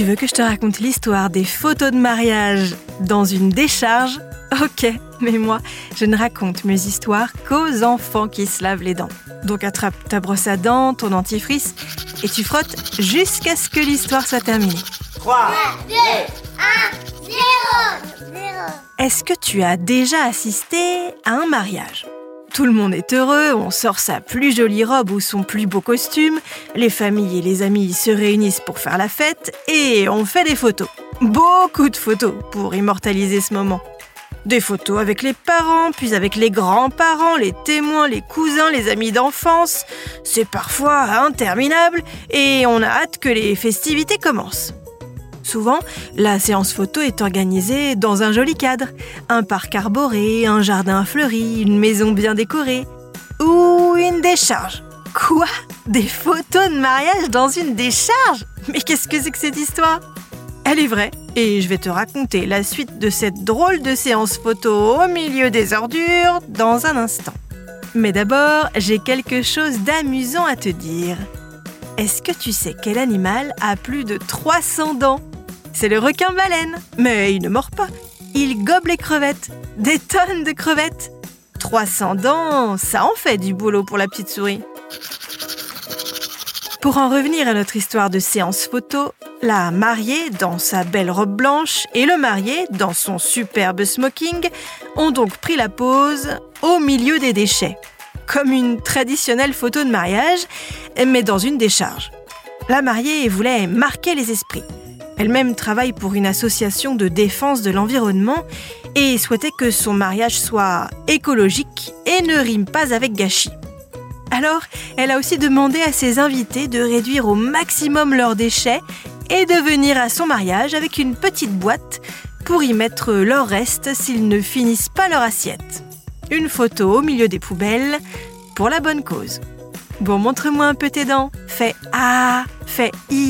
Tu veux que je te raconte l'histoire des photos de mariage dans une décharge? Ok, mais moi, je ne raconte mes histoires qu'aux enfants qui se lavent les dents. Donc attrape ta brosse à dents, ton dentifrice, et tu frottes jusqu'à ce que l'histoire soit terminée. 3, 2, 1, 0, 0. Est-ce que tu as déjà assisté à un mariage? Tout le monde est heureux, on sort sa plus jolie robe ou son plus beau costume, les familles et les amis se réunissent pour faire la fête et on fait des photos. Beaucoup de photos pour immortaliser ce moment. Des photos avec les parents, puis avec les grands-parents, les témoins, les cousins, les amis d'enfance. C'est parfois interminable et on a hâte que les festivités commencent. Souvent, la séance photo est organisée dans un joli cadre. Un parc arboré, un jardin fleuri, une maison bien décorée. Ou une décharge. Quoi? Des photos de mariage dans une décharge? Mais qu'est-ce que c'est que cette histoire? Elle est vraie, et je vais te raconter la suite de cette drôle de séance photo au milieu des ordures dans un instant. Mais d'abord, j'ai quelque chose d'amusant à te dire. Est-ce que tu sais quel animal a plus de 300 dents? C'est le requin-baleine. Mais il ne mord pas. Il gobe les crevettes. Des tonnes de crevettes. 300 dents, ça en fait du boulot pour la petite souris. Pour en revenir à notre histoire de séance photo, la mariée, dans sa belle robe blanche, et le marié, dans son superbe smoking, ont donc pris la pose au milieu des déchets, comme une traditionnelle photo de mariage, mais dans une décharge. La mariée voulait marquer les esprits. Elle-même travaille pour une association de défense de l'environnement et souhaitait que son mariage soit écologique et ne rime pas avec gâchis. Alors, elle a aussi demandé à ses invités de réduire au maximum leurs déchets et de venir à son mariage avec une petite boîte pour y mettre leurs restes s'ils ne finissent pas leur assiette. Une photo au milieu des poubelles pour la bonne cause. Bon, montre-moi un peu tes dents. Fais A, fais I,